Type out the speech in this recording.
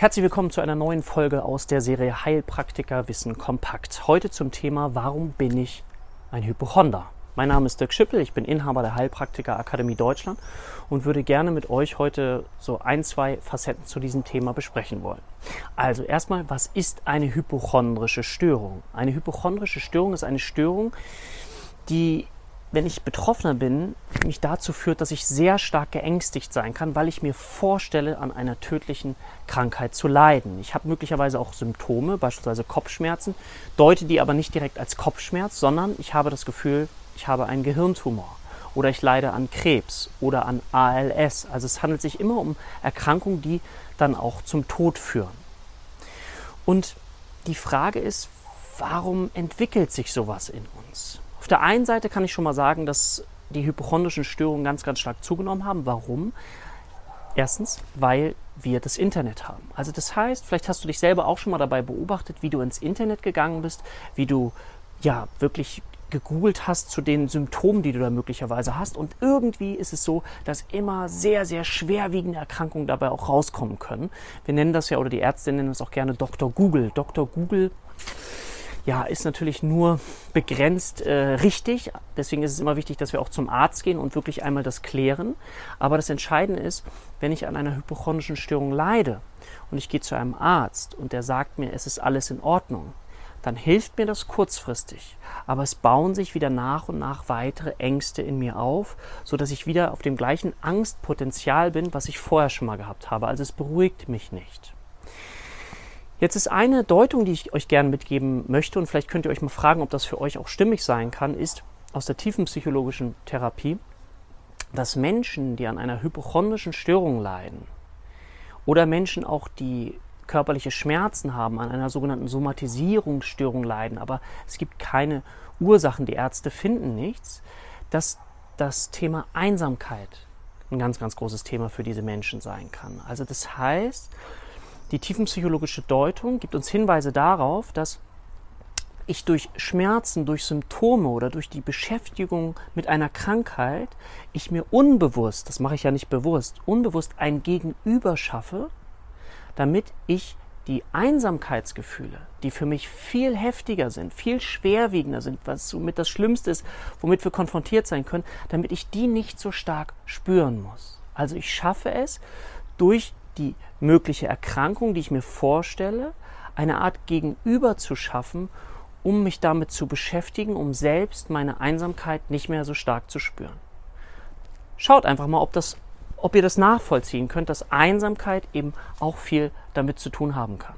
Herzlich willkommen zu einer neuen Folge aus der Serie Heilpraktiker Wissen kompakt. Heute zum Thema Warum bin ich ein Hypochonder? Mein Name ist Dirk Schippel, ich bin Inhaber der Heilpraktiker Akademie Deutschland und würde gerne mit euch heute so ein, zwei Facetten zu diesem Thema besprechen wollen. Also erstmal, was ist eine hypochondrische Störung? Eine hypochondrische Störung ist eine Störung, die wenn ich Betroffener bin, mich dazu führt, dass ich sehr stark geängstigt sein kann, weil ich mir vorstelle, an einer tödlichen Krankheit zu leiden. Ich habe möglicherweise auch Symptome, beispielsweise Kopfschmerzen, deute die aber nicht direkt als Kopfschmerz, sondern ich habe das Gefühl, ich habe einen Gehirntumor oder ich leide an Krebs oder an ALS. Also es handelt sich immer um Erkrankungen, die dann auch zum Tod führen. Und die Frage ist, warum entwickelt sich sowas in uns? Auf der einen Seite kann ich schon mal sagen, dass die hypochondrischen Störungen ganz, ganz stark zugenommen haben. Warum? Erstens, weil wir das Internet haben. Also das heißt, vielleicht hast du dich selber auch schon mal dabei beobachtet, wie du ins Internet gegangen bist, wie du ja wirklich gegoogelt hast zu den Symptomen, die du da möglicherweise hast. Und irgendwie ist es so, dass immer sehr, sehr schwerwiegende Erkrankungen dabei auch rauskommen können. Wir nennen das ja, oder die Ärzte nennen das auch gerne Dr. Google. Dr. Google ja, ist natürlich nur begrenzt äh, richtig. Deswegen ist es immer wichtig, dass wir auch zum Arzt gehen und wirklich einmal das klären. Aber das Entscheidende ist, wenn ich an einer hypochondrischen Störung leide und ich gehe zu einem Arzt und der sagt mir, es ist alles in Ordnung, dann hilft mir das kurzfristig. Aber es bauen sich wieder nach und nach weitere Ängste in mir auf, sodass ich wieder auf dem gleichen Angstpotenzial bin, was ich vorher schon mal gehabt habe. Also es beruhigt mich nicht. Jetzt ist eine Deutung, die ich euch gerne mitgeben möchte, und vielleicht könnt ihr euch mal fragen, ob das für euch auch stimmig sein kann, ist aus der tiefen psychologischen Therapie, dass Menschen, die an einer hypochondrischen Störung leiden, oder Menschen auch, die körperliche Schmerzen haben, an einer sogenannten Somatisierungsstörung leiden, aber es gibt keine Ursachen, die Ärzte finden nichts, dass das Thema Einsamkeit ein ganz, ganz großes Thema für diese Menschen sein kann. Also das heißt, die tiefenpsychologische Deutung gibt uns Hinweise darauf, dass ich durch Schmerzen, durch Symptome oder durch die Beschäftigung mit einer Krankheit, ich mir unbewusst, das mache ich ja nicht bewusst, unbewusst ein Gegenüber schaffe, damit ich die Einsamkeitsgefühle, die für mich viel heftiger sind, viel schwerwiegender sind, was somit das Schlimmste ist, womit wir konfrontiert sein können, damit ich die nicht so stark spüren muss. Also ich schaffe es durch die mögliche Erkrankung, die ich mir vorstelle, eine Art Gegenüber zu schaffen, um mich damit zu beschäftigen, um selbst meine Einsamkeit nicht mehr so stark zu spüren. Schaut einfach mal, ob, das, ob ihr das nachvollziehen könnt, dass Einsamkeit eben auch viel damit zu tun haben kann.